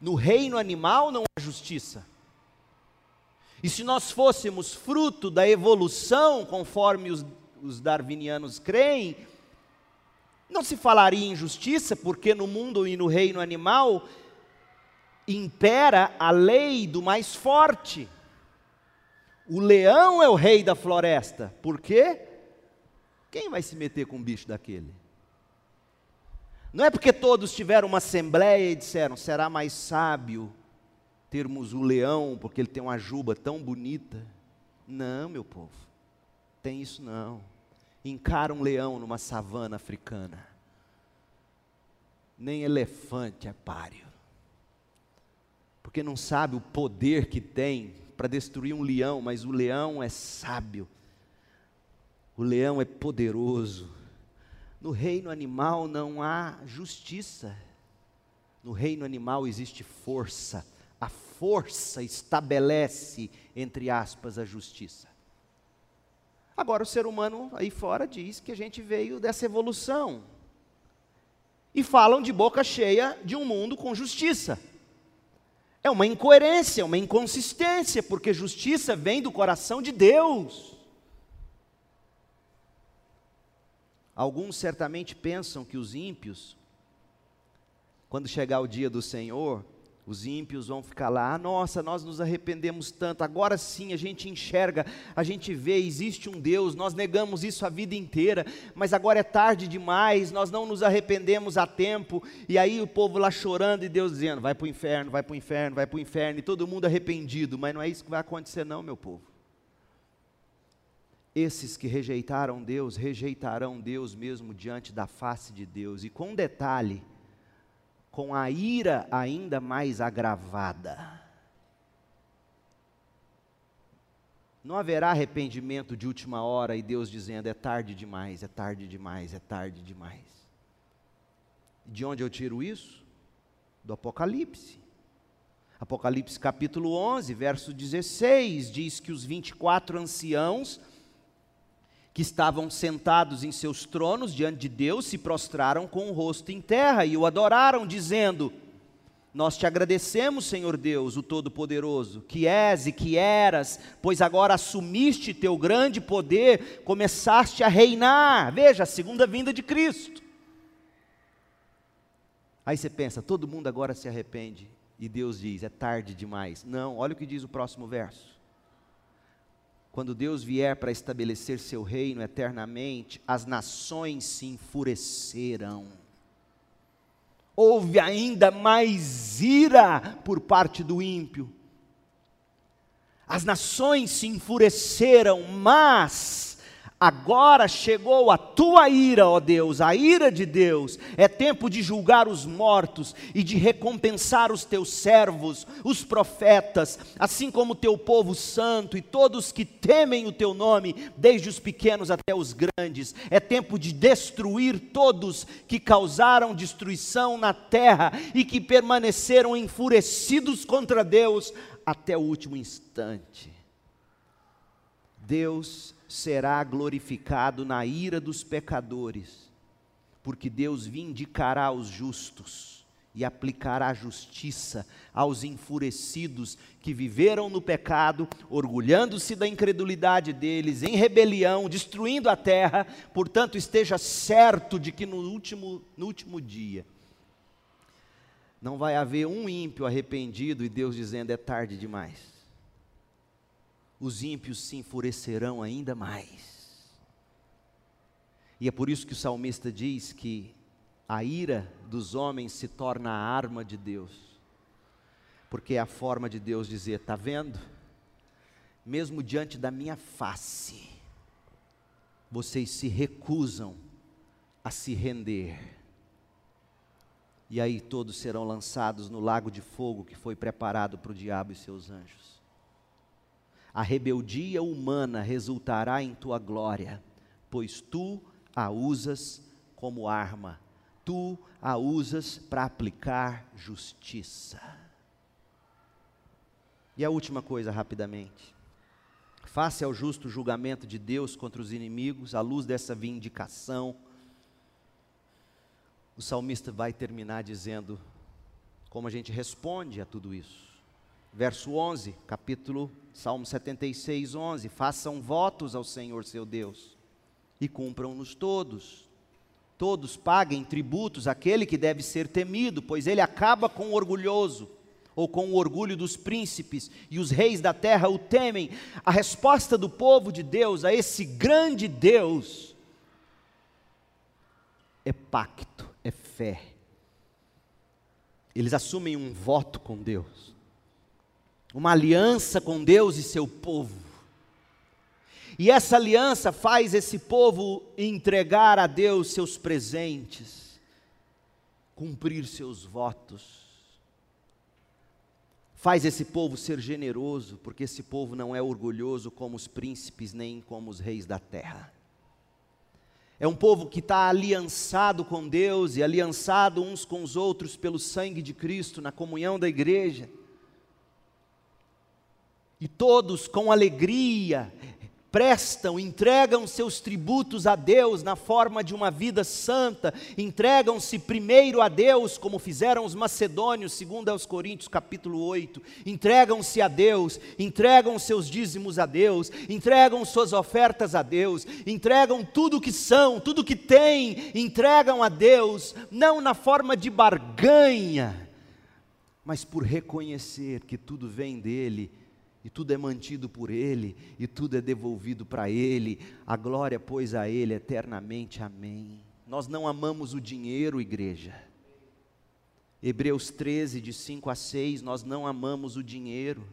No reino animal não há justiça. E se nós fôssemos fruto da evolução, conforme os, os darwinianos creem, não se falaria em justiça, porque no mundo e no reino animal impera a lei do mais forte. O leão é o rei da floresta. Por quê? Quem vai se meter com um bicho daquele? Não é porque todos tiveram uma assembleia e disseram: será mais sábio termos o leão, porque ele tem uma juba tão bonita. Não, meu povo, tem isso não. Encara um leão numa savana africana. Nem elefante é páreo. Porque não sabe o poder que tem para destruir um leão, mas o leão é sábio o leão é poderoso. No reino animal não há justiça. No reino animal existe força. A força estabelece, entre aspas, a justiça. Agora, o ser humano aí fora diz que a gente veio dessa evolução. E falam de boca cheia de um mundo com justiça. É uma incoerência, uma inconsistência, porque justiça vem do coração de Deus. Alguns certamente pensam que os ímpios, quando chegar o dia do Senhor, os ímpios vão ficar lá, ah, nossa, nós nos arrependemos tanto, agora sim a gente enxerga, a gente vê, existe um Deus, nós negamos isso a vida inteira, mas agora é tarde demais, nós não nos arrependemos a tempo, e aí o povo lá chorando e Deus dizendo: vai para o inferno, vai para o inferno, vai para o inferno, e todo mundo arrependido, mas não é isso que vai acontecer, não, meu povo. Esses que rejeitaram Deus, rejeitarão Deus mesmo diante da face de Deus, e com detalhe, com a ira ainda mais agravada. Não haverá arrependimento de última hora e Deus dizendo: é tarde demais, é tarde demais, é tarde demais. De onde eu tiro isso? Do Apocalipse. Apocalipse capítulo 11, verso 16, diz que os 24 anciãos que estavam sentados em seus tronos diante de Deus se prostraram com o rosto em terra e o adoraram, dizendo: Nós te agradecemos, Senhor Deus, o Todo-Poderoso, que és e que eras, pois agora assumiste teu grande poder, começaste a reinar. Veja, a segunda vinda de Cristo. Aí você pensa, todo mundo agora se arrepende. E Deus diz: é tarde demais. Não, olha o que diz o próximo verso. Quando Deus vier para estabelecer seu reino eternamente, as nações se enfureceram. Houve ainda mais ira por parte do ímpio. As nações se enfureceram, mas Agora chegou a tua ira, ó Deus, a ira de Deus. É tempo de julgar os mortos e de recompensar os teus servos, os profetas, assim como o teu povo santo e todos que temem o teu nome, desde os pequenos até os grandes. É tempo de destruir todos que causaram destruição na terra e que permaneceram enfurecidos contra Deus até o último instante. Deus será glorificado na ira dos pecadores, porque Deus vindicará os justos e aplicará justiça aos enfurecidos que viveram no pecado, orgulhando-se da incredulidade deles, em rebelião, destruindo a terra. Portanto, esteja certo de que no último, no último dia não vai haver um ímpio arrependido e Deus dizendo é tarde demais os ímpios se enfurecerão ainda mais. E é por isso que o salmista diz que a ira dos homens se torna a arma de Deus, porque é a forma de Deus dizer: está vendo? Mesmo diante da minha face, vocês se recusam a se render. e aí todos serão lançados no lago de fogo que foi preparado para o diabo e seus anjos. A rebeldia humana resultará em tua glória, pois tu a usas como arma, tu a usas para aplicar justiça. E a última coisa, rapidamente. Face ao justo julgamento de Deus contra os inimigos, à luz dessa vindicação, o salmista vai terminar dizendo como a gente responde a tudo isso. Verso 11, capítulo Salmo 76, 11: Façam votos ao Senhor seu Deus e cumpram-nos todos. Todos paguem tributos àquele que deve ser temido, pois ele acaba com o orgulhoso ou com o orgulho dos príncipes, e os reis da terra o temem. A resposta do povo de Deus a esse grande Deus é pacto, é fé. Eles assumem um voto com Deus, uma aliança com Deus e seu povo. E essa aliança faz esse povo entregar a Deus seus presentes, cumprir seus votos. Faz esse povo ser generoso, porque esse povo não é orgulhoso como os príncipes, nem como os reis da terra. É um povo que está aliançado com Deus e aliançado uns com os outros pelo sangue de Cristo, na comunhão da igreja. E todos com alegria prestam, entregam seus tributos a Deus na forma de uma vida santa, entregam-se primeiro a Deus, como fizeram os macedônios, segundo aos Coríntios capítulo 8, entregam-se a Deus, entregam seus dízimos a Deus, entregam suas ofertas a Deus, entregam tudo o que são, tudo o que têm, entregam a Deus, não na forma de barganha, mas por reconhecer que tudo vem dele e tudo é mantido por Ele, e tudo é devolvido para Ele, a glória, pois, a Ele eternamente. Amém. Nós não amamos o dinheiro, igreja. Hebreus 13, de 5 a 6, nós não amamos o dinheiro.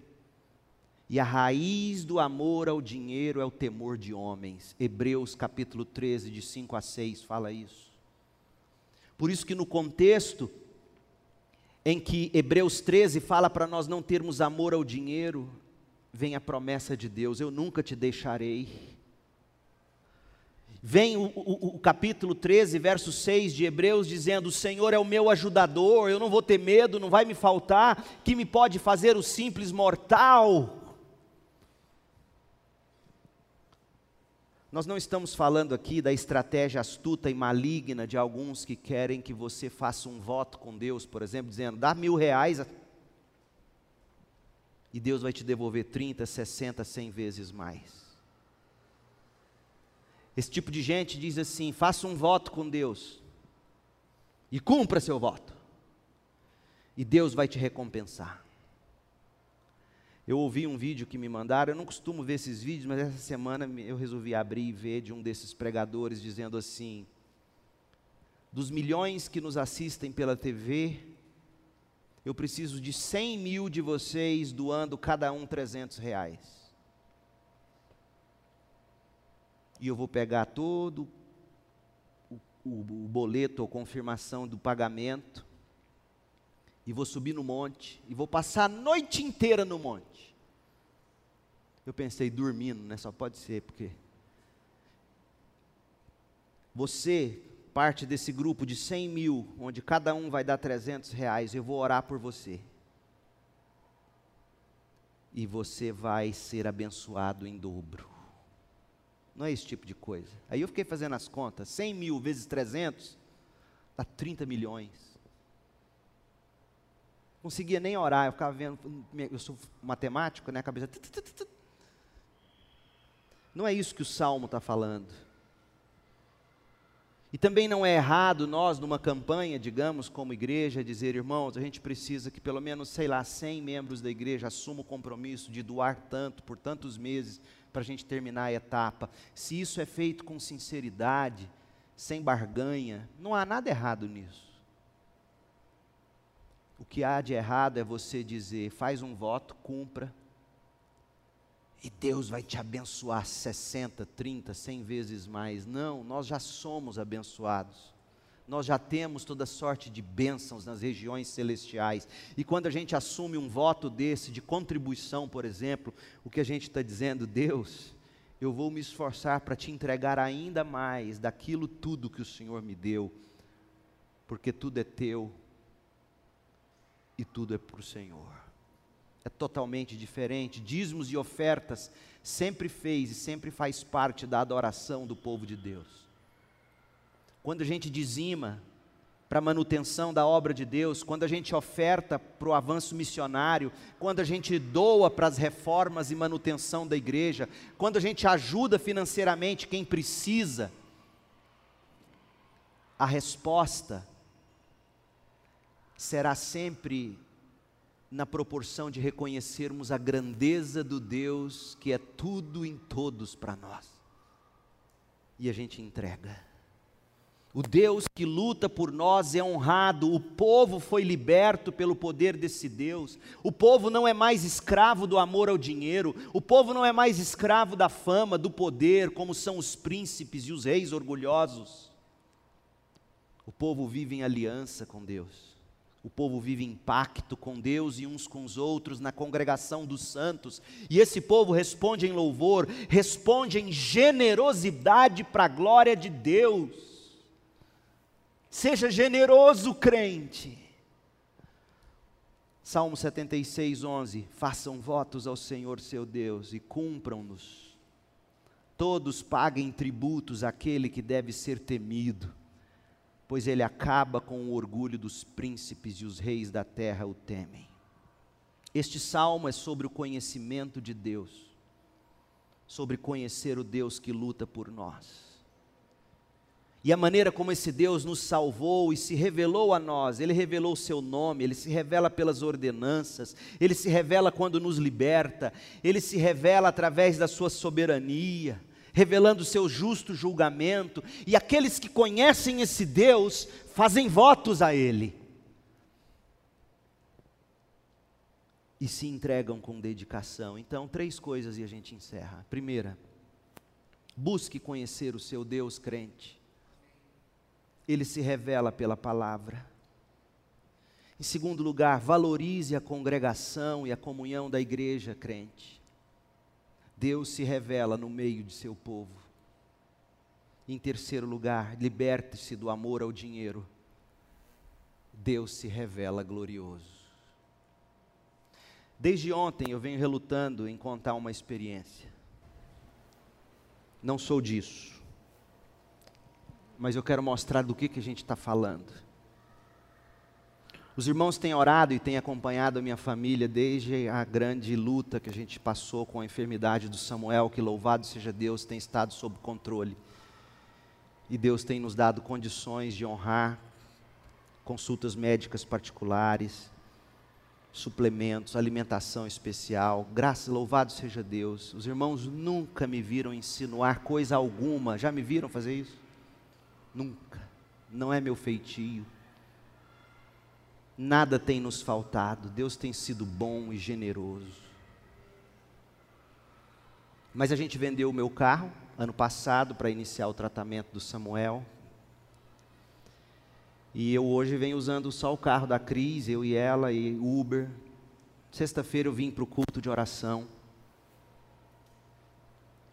E a raiz do amor ao dinheiro é o temor de homens. Hebreus capítulo 13, de 5 a 6, fala isso. Por isso que no contexto em que Hebreus 13 fala para nós não termos amor ao dinheiro, vem a promessa de Deus: Eu nunca te deixarei. Vem o, o, o, capítulo 13, verso 6 de Hebreus, dizendo: O Senhor é o meu ajudador, eu não vou ter medo, não vai me faltar, que me pode fazer o simples mortal. Nós não estamos falando aqui da estratégia astuta e maligna de alguns que querem que você faça um voto com Deus, por exemplo, dizendo: dá mil reais e Deus vai te devolver 30, 60, 100 vezes mais. Esse tipo de gente diz assim: faça um voto com Deus e cumpra seu voto, e Deus vai te recompensar. Eu ouvi um vídeo que me mandaram, eu não costumo ver esses vídeos, mas essa semana eu resolvi abrir e ver de um desses pregadores dizendo assim: dos milhões que nos assistem pela TV, eu preciso de 100 mil de vocês doando cada um 300 reais. E eu vou pegar todo o, o, o boleto ou confirmação do pagamento e vou subir no monte e vou passar a noite inteira no monte. Eu pensei, dormindo, né? Só pode ser, porque você parte desse grupo de 100 mil, onde cada um vai dar 300 reais, eu vou orar por você. E você vai ser abençoado em dobro. Não é esse tipo de coisa. Aí eu fiquei fazendo as contas: 100 mil vezes 300 dá 30 milhões. Conseguia nem orar, eu ficava vendo. Eu sou matemático, né? A cabeça. Não é isso que o salmo está falando. E também não é errado nós, numa campanha, digamos, como igreja, dizer, irmãos, a gente precisa que pelo menos, sei lá, 100 membros da igreja assumam o compromisso de doar tanto por tantos meses para a gente terminar a etapa. Se isso é feito com sinceridade, sem barganha, não há nada errado nisso. O que há de errado é você dizer, faz um voto, cumpra, e Deus vai te abençoar 60, 30, 100 vezes mais. Não, nós já somos abençoados. nós já temos toda sorte de bênçãos nas regiões celestiais. E quando a gente assume um voto desse, de contribuição, por exemplo, o que a gente está dizendo, Deus, eu vou me esforçar para te entregar ainda mais daquilo tudo que o Senhor me deu, porque tudo é teu e tudo é para o Senhor. É totalmente diferente. Dízimos e ofertas sempre fez e sempre faz parte da adoração do povo de Deus quando a gente dizima para a manutenção da obra de Deus, quando a gente oferta para o avanço missionário, quando a gente doa para as reformas e manutenção da igreja, quando a gente ajuda financeiramente quem precisa, a resposta será sempre na proporção de reconhecermos a grandeza do Deus que é tudo em todos para nós. E a gente entrega. O Deus que luta por nós é honrado, o povo foi liberto pelo poder desse Deus. O povo não é mais escravo do amor ao dinheiro, o povo não é mais escravo da fama, do poder, como são os príncipes e os reis orgulhosos. O povo vive em aliança com Deus. O povo vive em pacto com Deus e uns com os outros na congregação dos santos. E esse povo responde em louvor, responde em generosidade para a glória de Deus. Seja generoso, crente. Salmo 76, 11: Façam votos ao Senhor seu Deus e cumpram-nos. Todos paguem tributos àquele que deve ser temido, pois ele acaba com o orgulho dos príncipes e os reis da terra o temem. Este salmo é sobre o conhecimento de Deus, sobre conhecer o Deus que luta por nós e a maneira como esse Deus nos salvou e se revelou a nós, Ele revelou o seu nome, Ele se revela pelas ordenanças, Ele se revela quando nos liberta, Ele se revela através da sua soberania, revelando o seu justo julgamento, e aqueles que conhecem esse Deus fazem votos a Ele. E se entregam com dedicação. Então, três coisas e a gente encerra. Primeira, busque conhecer o seu Deus crente ele se revela pela palavra. Em segundo lugar, valorize a congregação e a comunhão da igreja crente. Deus se revela no meio de seu povo. Em terceiro lugar, liberte-se do amor ao dinheiro. Deus se revela glorioso. Desde ontem eu venho relutando em contar uma experiência. Não sou disso mas eu quero mostrar do que, que a gente está falando. Os irmãos têm orado e têm acompanhado a minha família desde a grande luta que a gente passou com a enfermidade do Samuel, que louvado seja Deus, tem estado sob controle. E Deus tem nos dado condições de honrar consultas médicas particulares, suplementos, alimentação especial. Graças, louvado seja Deus. Os irmãos nunca me viram insinuar coisa alguma. Já me viram fazer isso? Nunca. Não é meu feitio. Nada tem nos faltado. Deus tem sido bom e generoso. Mas a gente vendeu o meu carro ano passado para iniciar o tratamento do Samuel. E eu hoje venho usando só o carro da Cris, eu e ela, e Uber. Sexta-feira eu vim para o culto de oração.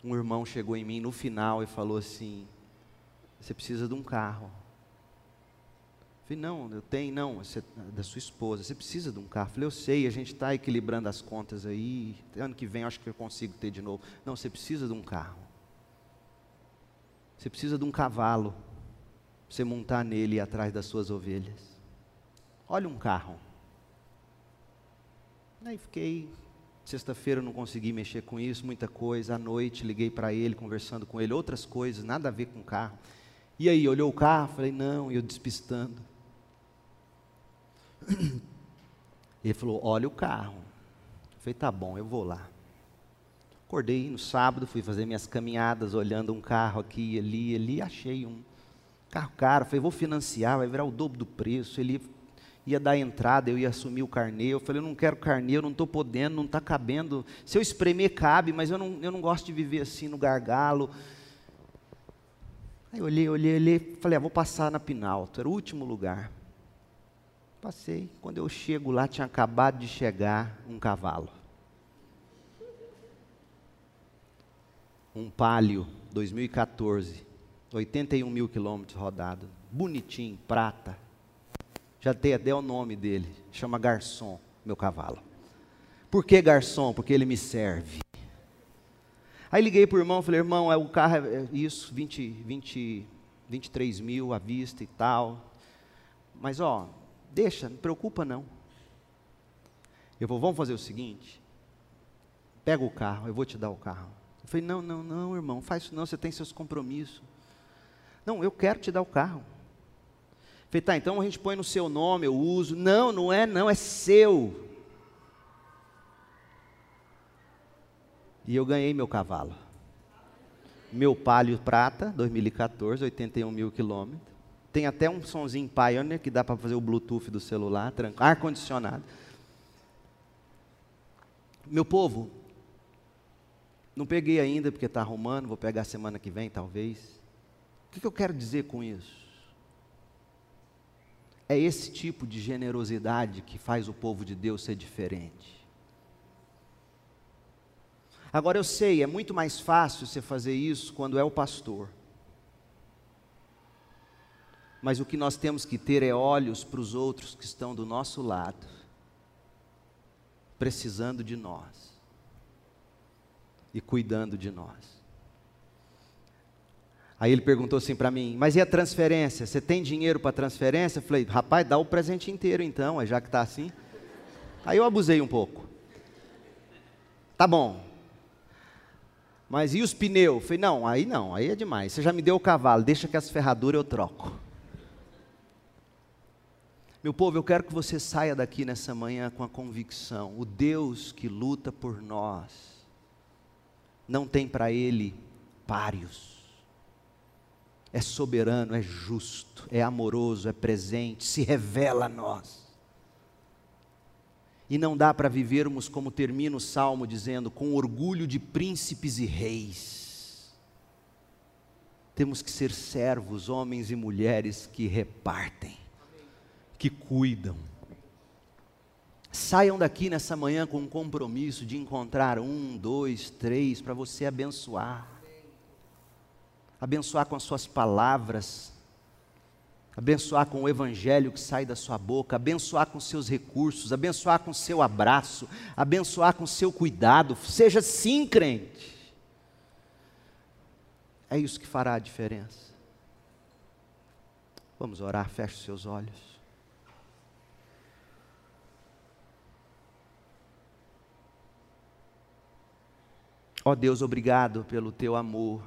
Um irmão chegou em mim no final e falou assim: você precisa de um carro. Eu falei, não, eu tenho, não, você, da sua esposa, você precisa de um carro. Eu falei, eu sei, a gente está equilibrando as contas aí, ano que vem eu acho que eu consigo ter de novo. Não, você precisa de um carro. Você precisa de um cavalo, para você montar nele e atrás das suas ovelhas. Olha um carro. Aí fiquei, sexta-feira não consegui mexer com isso, muita coisa. À noite liguei para ele, conversando com ele, outras coisas, nada a ver com o carro. E aí, olhou o carro? Falei, não, eu despistando. Ele falou, olha o carro. Eu falei, tá bom, eu vou lá. Acordei no sábado, fui fazer minhas caminhadas, olhando um carro aqui, ali, ali, achei um carro caro. Falei, vou financiar, vai virar o dobro do preço. Ele ia dar entrada, eu ia assumir o carnê. Eu falei, eu não quero carnê, eu não estou podendo, não está cabendo. Se eu espremer, cabe, mas eu não, eu não gosto de viver assim no gargalo. Aí eu olhei, olhei, olhei, falei, ah, vou passar na Pinalto, era o último lugar. Passei, quando eu chego lá, tinha acabado de chegar um cavalo. Um Palio 2014, 81 mil quilômetros rodado, bonitinho, prata. Já dei até o nome dele, chama Garçom, meu cavalo. Por que Garçom? Porque ele me serve. Aí liguei para o irmão, falei, irmão, é, o carro é isso, 20, 20, 23 mil à vista e tal. Mas ó, deixa, não preocupa não. Eu vou, vamos fazer o seguinte, pega o carro, eu vou te dar o carro. Eu falei, não, não, não, irmão, faz isso não, você tem seus compromissos. Não, eu quero te dar o carro. Eu falei, tá, então a gente põe no seu nome, eu uso. Não, não é não, é seu. E eu ganhei meu cavalo. Meu Palio Prata, 2014, 81 mil quilômetros. Tem até um sonzinho Pioneer que dá para fazer o Bluetooth do celular, ar-condicionado. Meu povo, não peguei ainda porque está arrumando, vou pegar semana que vem talvez. O que, que eu quero dizer com isso? É esse tipo de generosidade que faz o povo de Deus ser diferente. Agora eu sei, é muito mais fácil você fazer isso quando é o pastor. Mas o que nós temos que ter é olhos para os outros que estão do nosso lado, precisando de nós e cuidando de nós. Aí ele perguntou assim para mim: Mas e a transferência? Você tem dinheiro para transferência? Eu falei: Rapaz, dá o presente inteiro então, já que está assim. Aí eu abusei um pouco. Tá bom, mas e os pneus? Falei, não, aí não, aí é demais. Você já me deu o cavalo, deixa que as ferraduras eu troco. Meu povo, eu quero que você saia daqui nessa manhã com a convicção: o Deus que luta por nós, não tem para Ele páreos. É soberano, é justo, é amoroso, é presente, se revela a nós. E não dá para vivermos como termina o salmo dizendo, com orgulho de príncipes e reis. Temos que ser servos, homens e mulheres que repartem, que cuidam. Saiam daqui nessa manhã com um compromisso de encontrar um, dois, três, para você abençoar. Abençoar com as suas palavras, abençoar com o evangelho que sai da sua boca, abençoar com seus recursos, abençoar com seu abraço, abençoar com seu cuidado. Seja sim crente. É isso que fará a diferença. Vamos orar, feche seus olhos. Ó oh Deus, obrigado pelo teu amor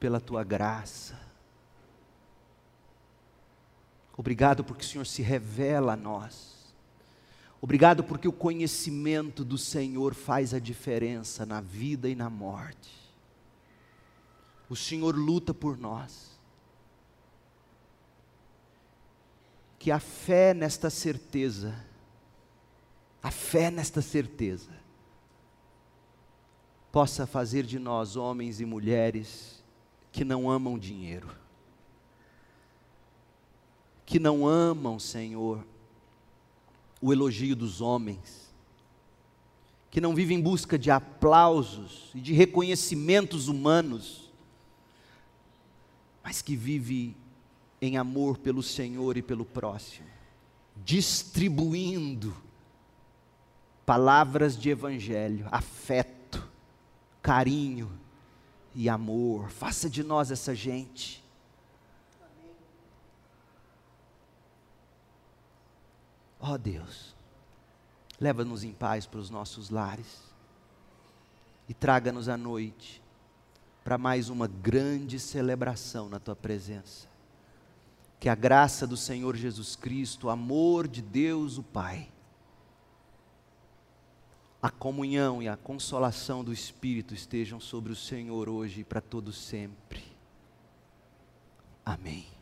pela tua graça. Obrigado porque o Senhor se revela a nós. Obrigado porque o conhecimento do Senhor faz a diferença na vida e na morte. O Senhor luta por nós. Que a fé nesta certeza, a fé nesta certeza, possa fazer de nós homens e mulheres que não amam dinheiro, que não amam, Senhor, o elogio dos homens, que não vivem em busca de aplausos e de reconhecimentos humanos, mas que vive em amor pelo Senhor e pelo próximo, distribuindo palavras de evangelho, afeto, carinho, e amor. Faça de nós essa gente. Ó oh Deus, leva-nos em paz para os nossos lares e traga-nos à noite para mais uma grande celebração na tua presença. Que a graça do Senhor Jesus Cristo, o amor de Deus o Pai, a comunhão e a consolação do Espírito estejam sobre o Senhor hoje e para todo sempre. Amém.